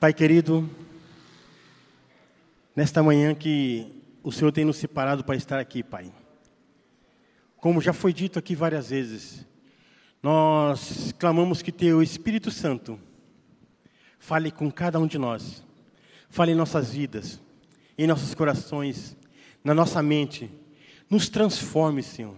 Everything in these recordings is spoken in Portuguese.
Pai querido, nesta manhã que o Senhor tem nos separado para estar aqui, Pai. Como já foi dito aqui várias vezes, nós clamamos que Teu Espírito Santo fale com cada um de nós, fale em nossas vidas, em nossos corações, na nossa mente, nos transforme, Senhor,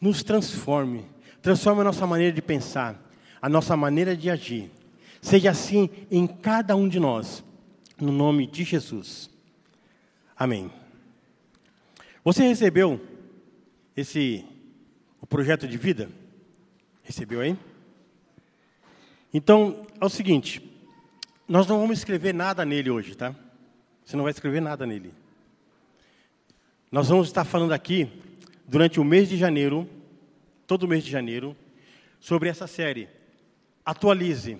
nos transforme, transforme a nossa maneira de pensar, a nossa maneira de agir. Seja assim em cada um de nós, no nome de Jesus. Amém. Você recebeu esse o projeto de vida? Recebeu aí? Então, é o seguinte, nós não vamos escrever nada nele hoje, tá? Você não vai escrever nada nele. Nós vamos estar falando aqui, durante o mês de janeiro, todo mês de janeiro, sobre essa série. Atualize.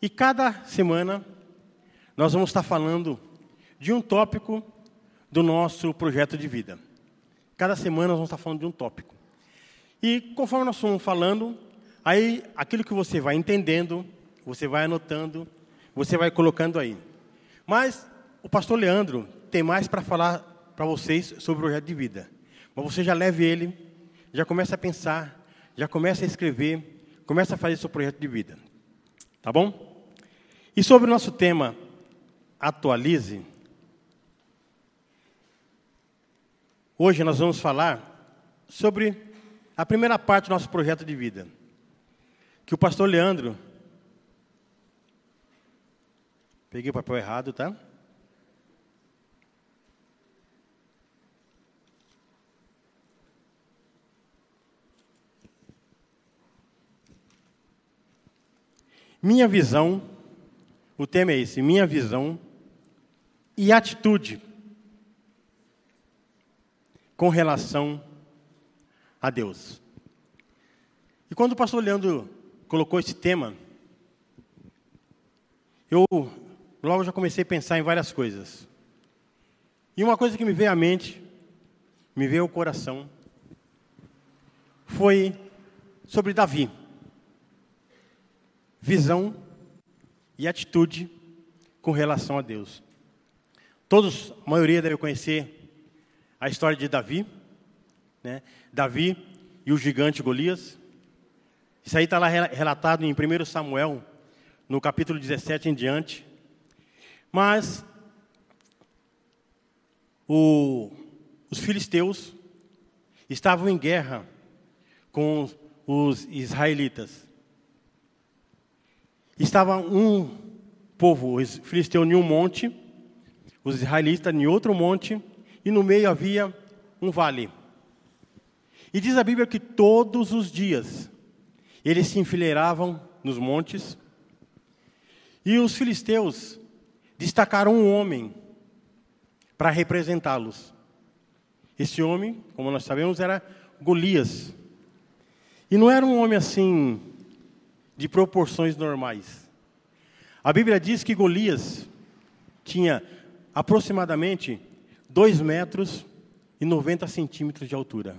E cada semana, nós vamos estar falando de um tópico do nosso projeto de vida. Cada semana nós vamos estar falando de um tópico. E conforme nós vamos falando, aí aquilo que você vai entendendo, você vai anotando, você vai colocando aí. Mas o pastor Leandro tem mais para falar para vocês sobre o projeto de vida. Mas você já leve ele, já começa a pensar, já começa a escrever, começa a fazer seu projeto de vida. Tá bom? E sobre o nosso tema, atualize. Hoje nós vamos falar sobre a primeira parte do nosso projeto de vida. Que o pastor Leandro. Peguei o papel errado, tá? Minha visão, o tema é esse, minha visão e atitude com relação a Deus. E quando o pastor Leandro colocou esse tema, eu logo já comecei a pensar em várias coisas. E uma coisa que me veio à mente, me veio ao coração, foi sobre Davi. Visão e atitude com relação a Deus. Todos, a maioria deve conhecer a história de Davi né? Davi e o gigante Golias. Isso aí está lá relatado em 1 Samuel, no capítulo 17 em diante. Mas o, os filisteus estavam em guerra com os israelitas. Estava um povo, os filisteus em um monte, os israelitas em outro monte, e no meio havia um vale. E diz a Bíblia que todos os dias eles se enfileiravam nos montes e os filisteus destacaram um homem para representá-los. Esse homem, como nós sabemos, era Golias. E não era um homem assim de proporções normais. A Bíblia diz que Golias tinha aproximadamente 2 metros e 90 centímetros de altura.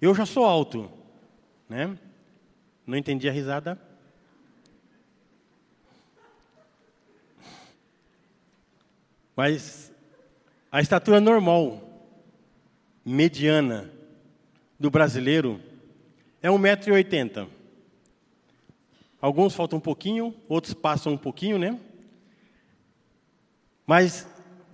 Eu já sou alto, né? Não entendi a risada. Mas a estatura normal, mediana, do brasileiro é 1,80m. Alguns faltam um pouquinho, outros passam um pouquinho, né? Mas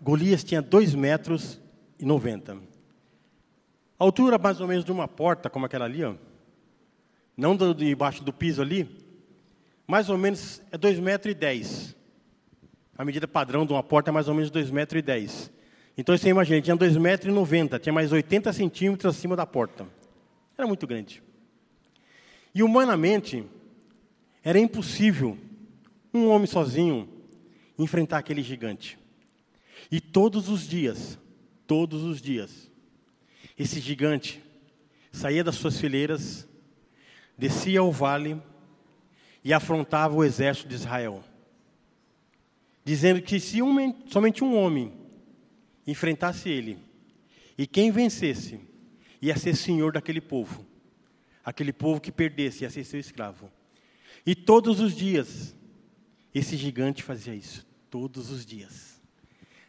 Golias tinha 2,90 metros e 90. A altura mais ou menos de uma porta, como aquela ali, ó, não do, debaixo do piso ali, mais ou menos é 2,10 metros. E dez. A medida padrão de uma porta é mais ou menos 2,10 metros. E dez. Então você imagina, tinha 2,90 metros, e 90, tinha mais 80 centímetros acima da porta. Era muito grande. E humanamente, era impossível um homem sozinho enfrentar aquele gigante. E todos os dias, todos os dias, esse gigante saía das suas fileiras, descia ao vale e afrontava o exército de Israel, dizendo que se um, somente um homem enfrentasse ele, e quem vencesse ia ser senhor daquele povo, aquele povo que perdesse ia ser seu escravo. E todos os dias esse gigante fazia isso todos os dias.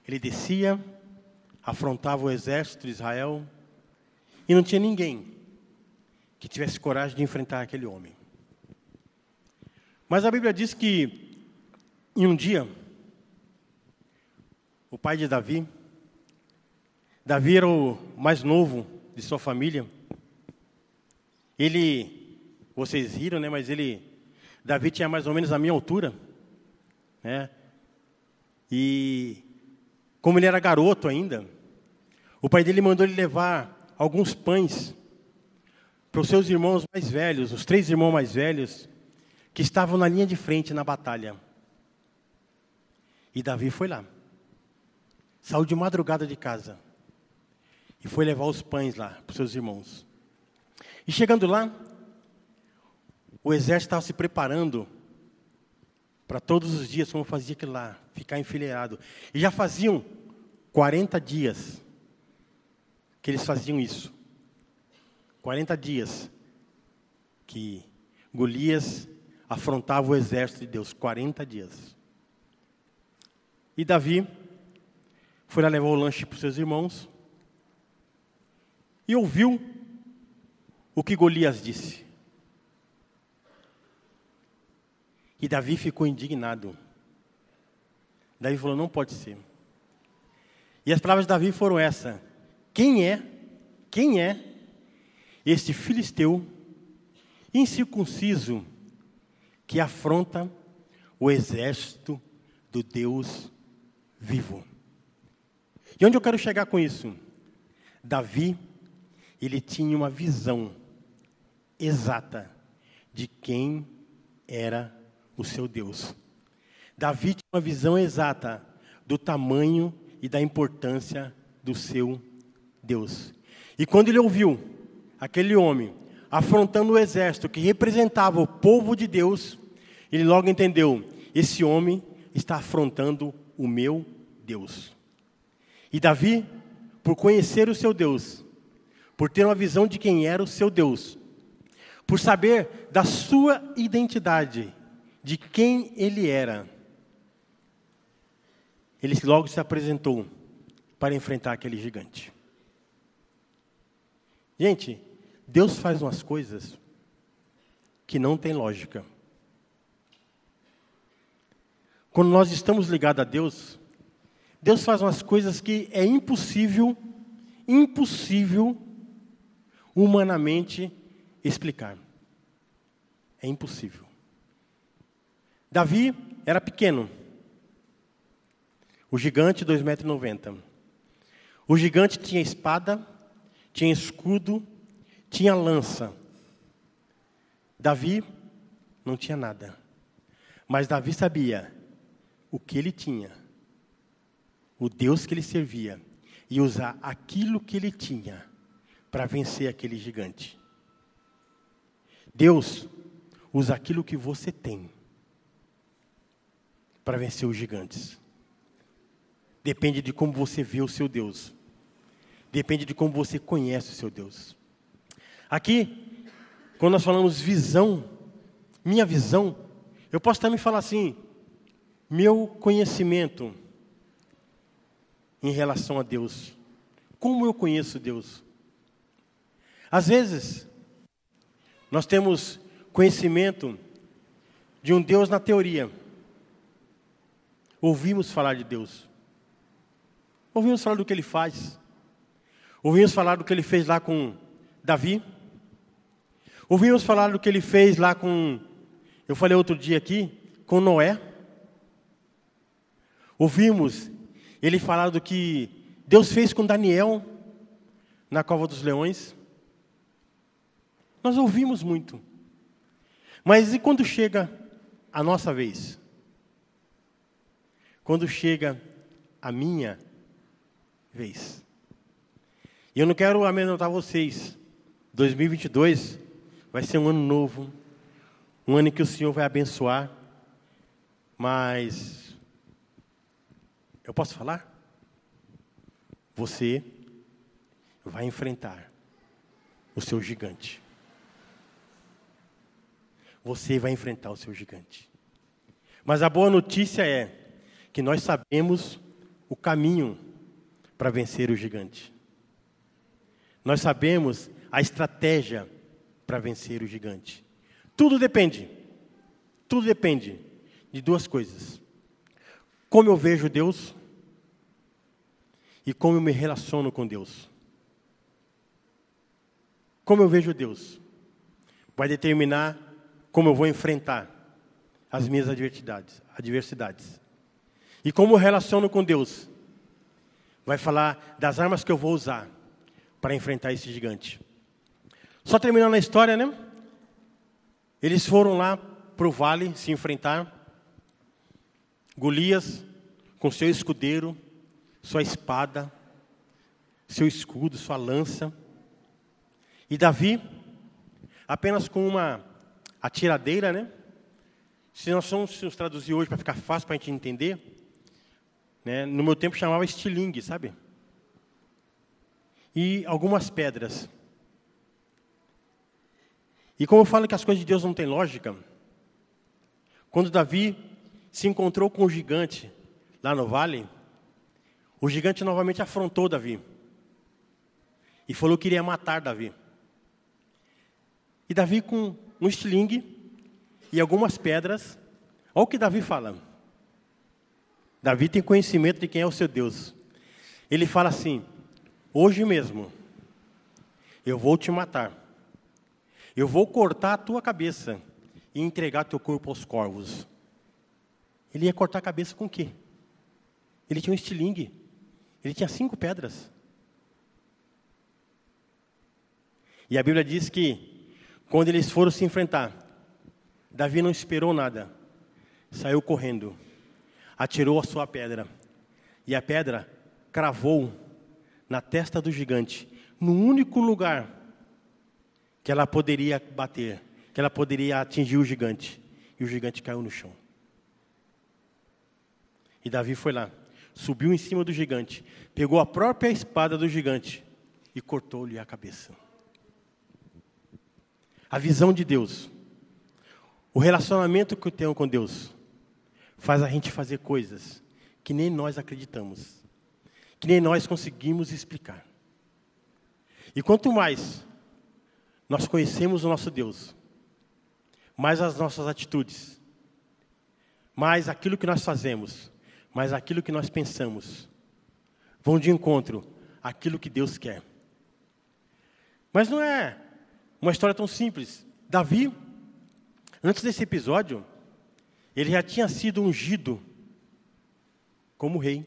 Ele descia, afrontava o exército de Israel e não tinha ninguém que tivesse coragem de enfrentar aquele homem. Mas a Bíblia diz que em um dia o pai de Davi, Davi era o mais novo de sua família. Ele, vocês riram, né? Mas ele, Davi tinha mais ou menos a minha altura, né? E como ele era garoto ainda, o pai dele mandou ele levar alguns pães para os seus irmãos mais velhos, os três irmãos mais velhos, que estavam na linha de frente na batalha. E Davi foi lá. Saiu de madrugada de casa e foi levar os pães lá para os seus irmãos. E chegando lá, o exército estava se preparando para todos os dias, como fazia aquilo lá, ficar enfileirado. E já faziam 40 dias que eles faziam isso. 40 dias que Golias afrontava o exército de Deus. 40 dias. E Davi foi lá levar o lanche para os seus irmãos e ouviu o que Golias disse. E Davi ficou indignado. Davi falou: Não pode ser. E as palavras de Davi foram essas: Quem é, quem é este filisteu incircunciso que afronta o exército do Deus vivo? E onde eu quero chegar com isso? Davi ele tinha uma visão exata de quem era o seu Deus. Davi tinha uma visão exata do tamanho e da importância do seu Deus. E quando ele ouviu aquele homem afrontando o exército que representava o povo de Deus, ele logo entendeu: esse homem está afrontando o meu Deus. E Davi, por conhecer o seu Deus, por ter uma visão de quem era o seu Deus, por saber da sua identidade, de quem ele era. Ele logo se apresentou para enfrentar aquele gigante. Gente, Deus faz umas coisas que não tem lógica. Quando nós estamos ligados a Deus, Deus faz umas coisas que é impossível, impossível humanamente explicar. É impossível. Davi era pequeno. O gigante, 2,90 metros. O gigante tinha espada, tinha escudo, tinha lança. Davi não tinha nada. Mas Davi sabia o que ele tinha, o Deus que ele servia, e usar aquilo que ele tinha para vencer aquele gigante. Deus usa aquilo que você tem para vencer os gigantes. Depende de como você vê o seu Deus. Depende de como você conhece o seu Deus. Aqui, quando nós falamos visão, minha visão, eu posso também falar assim, meu conhecimento em relação a Deus. Como eu conheço Deus? Às vezes, nós temos conhecimento de um Deus na teoria. Ouvimos falar de Deus. Ouvimos falar do que ele faz. Ouvimos falar do que ele fez lá com Davi. Ouvimos falar do que ele fez lá com, eu falei outro dia aqui, com Noé. Ouvimos ele falar do que Deus fez com Daniel na cova dos leões. Nós ouvimos muito. Mas e quando chega a nossa vez? Quando chega a minha vez? E eu não quero amedrontar vocês. 2022 vai ser um ano novo, um ano em que o Senhor vai abençoar. Mas eu posso falar? Você vai enfrentar o seu gigante você vai enfrentar o seu gigante. Mas a boa notícia é que nós sabemos o caminho para vencer o gigante. Nós sabemos a estratégia para vencer o gigante. Tudo depende. Tudo depende de duas coisas: como eu vejo Deus e como eu me relaciono com Deus. Como eu vejo Deus vai determinar como eu vou enfrentar as minhas adversidades, adversidades. E como relaciono com Deus vai falar das armas que eu vou usar para enfrentar esse gigante. Só terminando a história, né? Eles foram lá para o vale se enfrentar. Golias, com seu escudeiro, sua espada, seu escudo, sua lança. E Davi, apenas com uma atiradeira, né? Se nós somos traduzir hoje para ficar fácil para a gente entender, né? no meu tempo chamava estilingue, sabe? E algumas pedras. E como eu falo que as coisas de Deus não têm lógica, quando Davi se encontrou com o gigante lá no vale, o gigante novamente afrontou Davi e falou que iria matar Davi. E Davi, com um estilingue e algumas pedras, olha o que Davi fala. Davi tem conhecimento de quem é o seu Deus. Ele fala assim: Hoje mesmo eu vou te matar, eu vou cortar a tua cabeça e entregar teu corpo aos corvos. Ele ia cortar a cabeça com o quê? Ele tinha um estilingue. Ele tinha cinco pedras. E a Bíblia diz que, quando eles foram se enfrentar, Davi não esperou nada. Saiu correndo. Atirou a sua pedra. E a pedra cravou na testa do gigante, no único lugar que ela poderia bater, que ela poderia atingir o gigante. E o gigante caiu no chão. E Davi foi lá, subiu em cima do gigante, pegou a própria espada do gigante e cortou-lhe a cabeça. A visão de Deus, o relacionamento que eu tenho com Deus, faz a gente fazer coisas que nem nós acreditamos, que nem nós conseguimos explicar. E quanto mais nós conhecemos o nosso Deus, mais as nossas atitudes, mais aquilo que nós fazemos, mas aquilo que nós pensamos vão de encontro àquilo que Deus quer. Mas não é uma história tão simples. Davi, antes desse episódio, ele já tinha sido ungido como rei.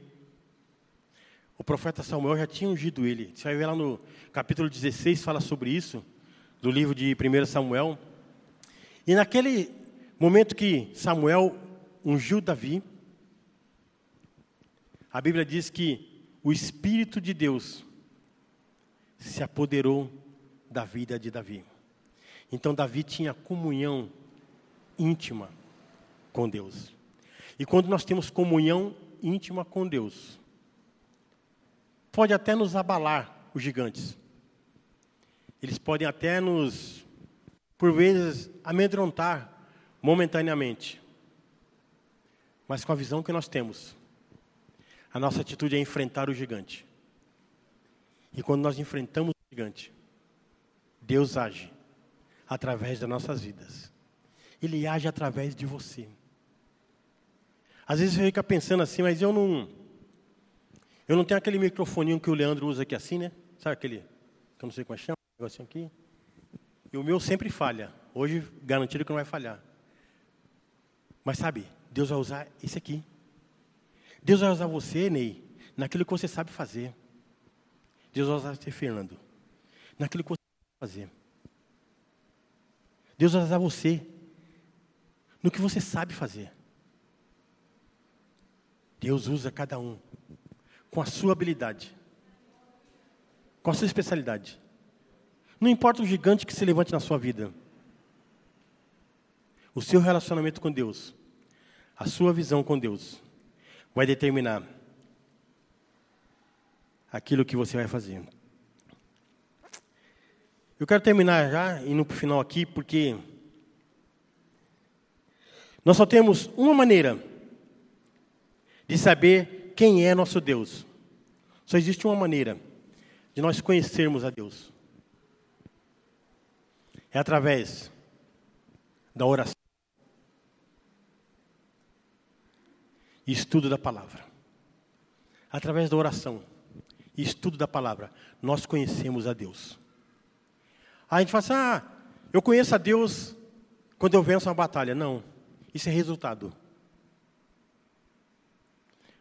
O profeta Samuel já tinha ungido ele. Você vai ver lá no capítulo 16, fala sobre isso, do livro de 1 Samuel. E naquele momento que Samuel ungiu Davi, a Bíblia diz que o Espírito de Deus se apoderou da vida de Davi. Então, Davi tinha comunhão íntima com Deus. E quando nós temos comunhão íntima com Deus, pode até nos abalar os gigantes. Eles podem até nos, por vezes, amedrontar momentaneamente. Mas com a visão que nós temos, a nossa atitude é enfrentar o gigante. E quando nós enfrentamos o gigante, Deus age através das nossas vidas. Ele age através de você. Às vezes você fica pensando assim, mas eu não. Eu não tenho aquele microfoninho que o Leandro usa aqui assim, né? Sabe aquele. Que eu não sei como é chama, um negocinho aqui. E o meu sempre falha. Hoje, garantido que não vai falhar. Mas sabe, Deus vai usar esse aqui. Deus vai usar você, Ney, naquilo que você sabe fazer. Deus vai usar você, Fernando, naquilo que você sabe fazer. Deus vai usar você no que você sabe fazer. Deus usa cada um com a sua habilidade, com a sua especialidade. Não importa o gigante que se levante na sua vida. O seu relacionamento com Deus, a sua visão com Deus, vai determinar aquilo que você vai fazer. Eu quero terminar já, indo para o final aqui, porque Nós só temos uma maneira de saber quem é nosso Deus. Só existe uma maneira de nós conhecermos a Deus. É através da oração e estudo da palavra. Através da oração e estudo da palavra, nós conhecemos a Deus. Aí a gente fala assim: ah, eu conheço a Deus quando eu venço uma batalha. Não, isso é resultado.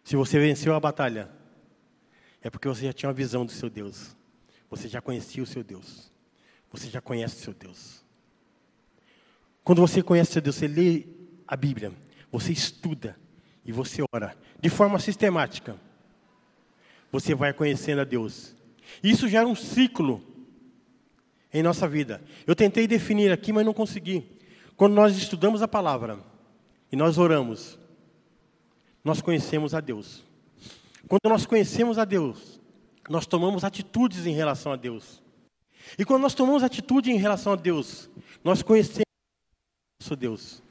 Se você venceu a batalha, é porque você já tinha uma visão do seu Deus. Você já conhecia o seu Deus. Você já conhece o seu Deus. Quando você conhece o seu Deus, você lê a Bíblia, você estuda e você ora de forma sistemática. Você vai conhecendo a Deus. Isso gera um ciclo em nossa vida. Eu tentei definir aqui, mas não consegui. Quando nós estudamos a palavra e nós oramos, nós conhecemos a Deus. Quando nós conhecemos a Deus, nós tomamos atitudes em relação a Deus. E quando nós tomamos atitude em relação a Deus, nós conhecemos nosso Deus.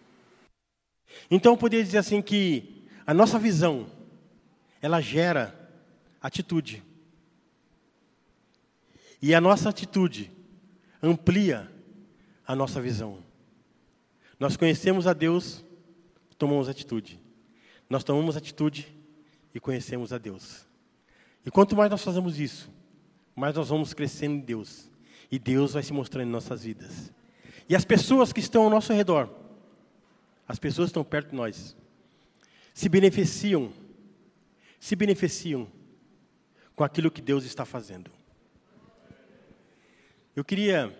Então eu poderia dizer assim que a nossa visão, ela gera atitude. E a nossa atitude amplia a nossa visão. Nós conhecemos a Deus, tomamos atitude. Nós tomamos atitude e conhecemos a Deus. E quanto mais nós fazemos isso, mais nós vamos crescendo em Deus. E Deus vai se mostrando em nossas vidas. E as pessoas que estão ao nosso redor, as pessoas que estão perto de nós, se beneficiam, se beneficiam com aquilo que Deus está fazendo. Eu queria,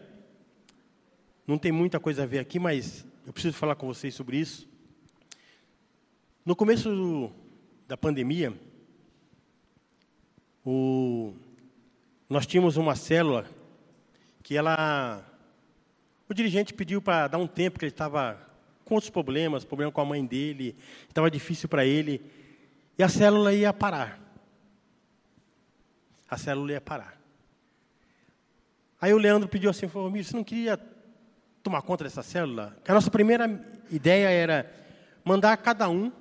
não tem muita coisa a ver aqui, mas eu preciso falar com vocês sobre isso. No começo do, da pandemia, o, nós tínhamos uma célula que ela. O dirigente pediu para dar um tempo, que ele estava com outros problemas, problema com a mãe dele, estava difícil para ele, e a célula ia parar. A célula ia parar. Aí o Leandro pediu assim, falou, você não queria tomar conta dessa célula? Que a nossa primeira ideia era mandar cada um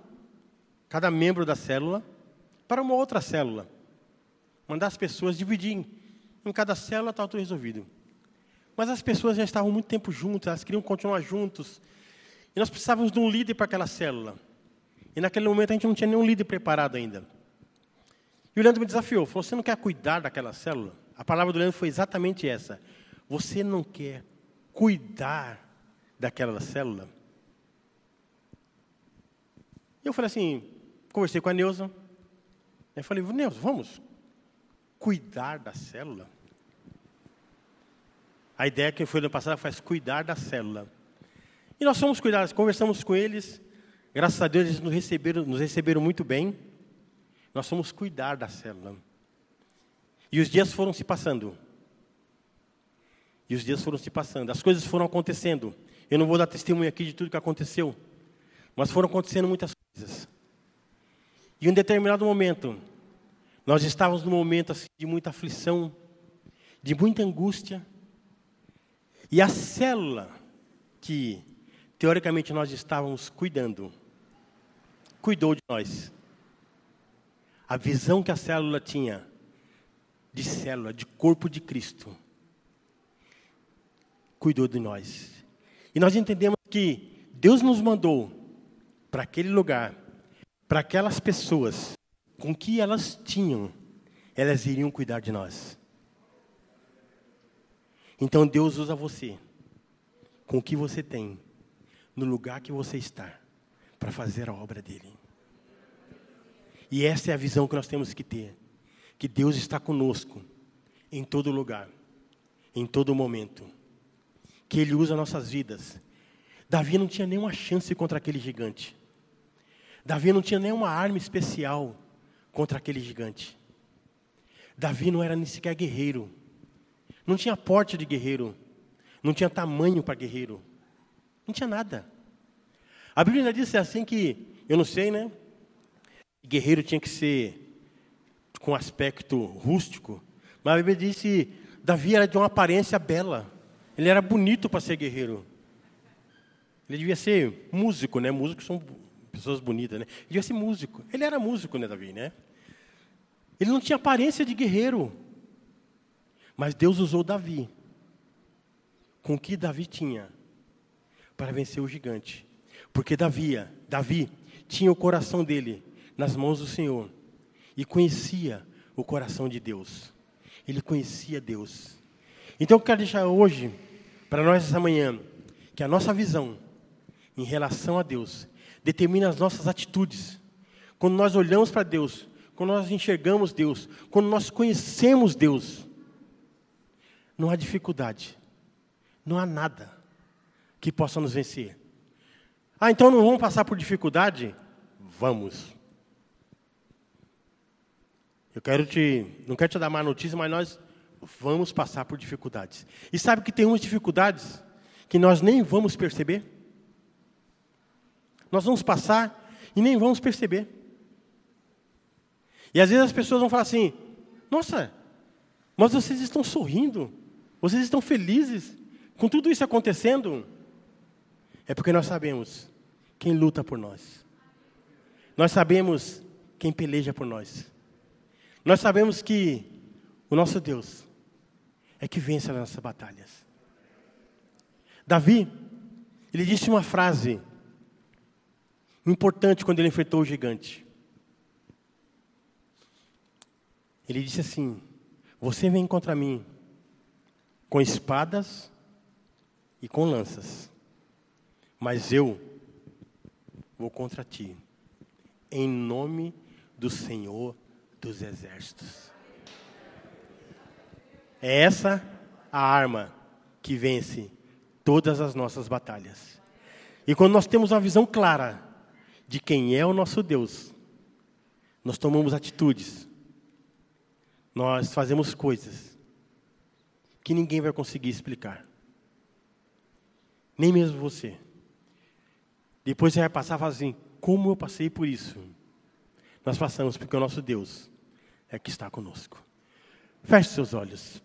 cada membro da célula, para uma outra célula. Mandar as pessoas dividir em cada célula, estava tudo resolvido. Mas as pessoas já estavam muito tempo juntas, elas queriam continuar juntos. E nós precisávamos de um líder para aquela célula. E naquele momento a gente não tinha nenhum líder preparado ainda. E o Leandro me desafiou, falou, você não quer cuidar daquela célula? A palavra do Leandro foi exatamente essa. Você não quer cuidar daquela célula? Eu falei assim, Conversei com a Neuza. Eu falei, Neuza, vamos cuidar da célula? A ideia que foi no passado faz cuidar da célula. E nós fomos cuidar, conversamos com eles. Graças a Deus eles nos receberam, nos receberam muito bem. Nós fomos cuidar da célula. E os dias foram se passando. E os dias foram se passando. As coisas foram acontecendo. Eu não vou dar testemunho aqui de tudo que aconteceu. Mas foram acontecendo muitas. E em um determinado momento, nós estávamos num momento assim, de muita aflição, de muita angústia. E a célula que, teoricamente, nós estávamos cuidando, cuidou de nós. A visão que a célula tinha de célula, de corpo de Cristo, cuidou de nós. E nós entendemos que Deus nos mandou para aquele lugar para aquelas pessoas com que elas tinham, elas iriam cuidar de nós. Então Deus usa você, com o que você tem, no lugar que você está, para fazer a obra dele. E essa é a visão que nós temos que ter: que Deus está conosco, em todo lugar, em todo momento, que Ele usa nossas vidas. Davi não tinha nenhuma chance contra aquele gigante. Davi não tinha nenhuma arma especial contra aquele gigante. Davi não era nem sequer guerreiro. Não tinha porte de guerreiro. Não tinha tamanho para guerreiro. Não tinha nada. A Bíblia diz assim que, eu não sei, né? Guerreiro tinha que ser com aspecto rústico. Mas a Bíblia diz que Davi era de uma aparência bela. Ele era bonito para ser guerreiro. Ele devia ser músico, né? Músicos são pessoas bonitas, né? Ele devia ser músico. Ele era músico, né, Davi, né? Ele não tinha aparência de guerreiro. Mas Deus usou Davi. Com o que Davi tinha para vencer o gigante. Porque Davi, Davi tinha o coração dele nas mãos do Senhor e conhecia o coração de Deus. Ele conhecia Deus. Então eu quero deixar hoje para nós essa manhã que a nossa visão em relação a Deus determina as nossas atitudes. Quando nós olhamos para Deus, quando nós enxergamos Deus, quando nós conhecemos Deus, não há dificuldade, não há nada que possa nos vencer. Ah, então não vamos passar por dificuldade? Vamos. Eu quero te, não quero te dar má notícia, mas nós vamos passar por dificuldades. E sabe que tem umas dificuldades que nós nem vamos perceber? Nós vamos passar e nem vamos perceber. E às vezes as pessoas vão falar assim: Nossa, mas vocês estão sorrindo, vocês estão felizes com tudo isso acontecendo. É porque nós sabemos quem luta por nós. Nós sabemos quem peleja por nós. Nós sabemos que o nosso Deus é que vence as nossas batalhas. Davi, ele disse uma frase importante quando ele enfrentou o gigante. Ele disse assim: Você vem contra mim com espadas e com lanças, mas eu vou contra ti, em nome do Senhor dos Exércitos. É essa a arma que vence todas as nossas batalhas. E quando nós temos uma visão clara de quem é o nosso Deus, nós tomamos atitudes, nós fazemos coisas que ninguém vai conseguir explicar, nem mesmo você. Depois você vai passar e falar assim: como eu passei por isso? Nós passamos porque o nosso Deus é que está conosco. Feche seus olhos.